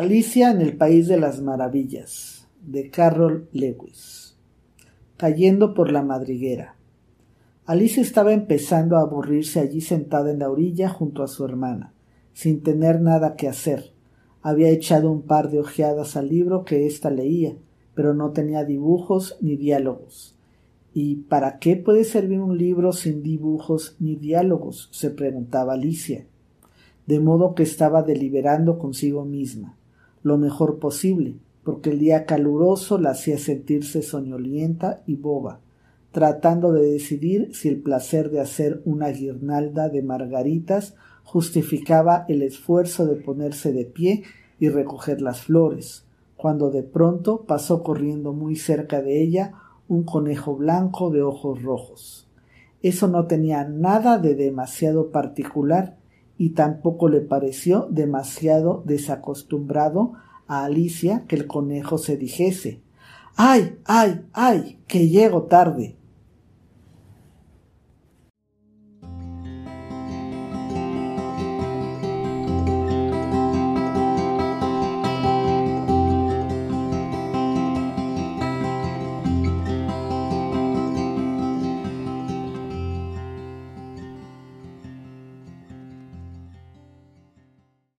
Alicia en el País de las Maravillas, de Carroll Lewis. Cayendo por la madriguera. Alicia estaba empezando a aburrirse allí sentada en la orilla junto a su hermana, sin tener nada que hacer. Había echado un par de ojeadas al libro que ésta leía, pero no tenía dibujos ni diálogos. ¿Y para qué puede servir un libro sin dibujos ni diálogos? se preguntaba Alicia. De modo que estaba deliberando consigo misma lo mejor posible, porque el día caluroso la hacía sentirse soñolienta y boba, tratando de decidir si el placer de hacer una guirnalda de margaritas justificaba el esfuerzo de ponerse de pie y recoger las flores, cuando de pronto pasó corriendo muy cerca de ella un conejo blanco de ojos rojos. Eso no tenía nada de demasiado particular y tampoco le pareció demasiado desacostumbrado a Alicia que el conejo se dijese ¡Ay, ay, ay! que llego tarde.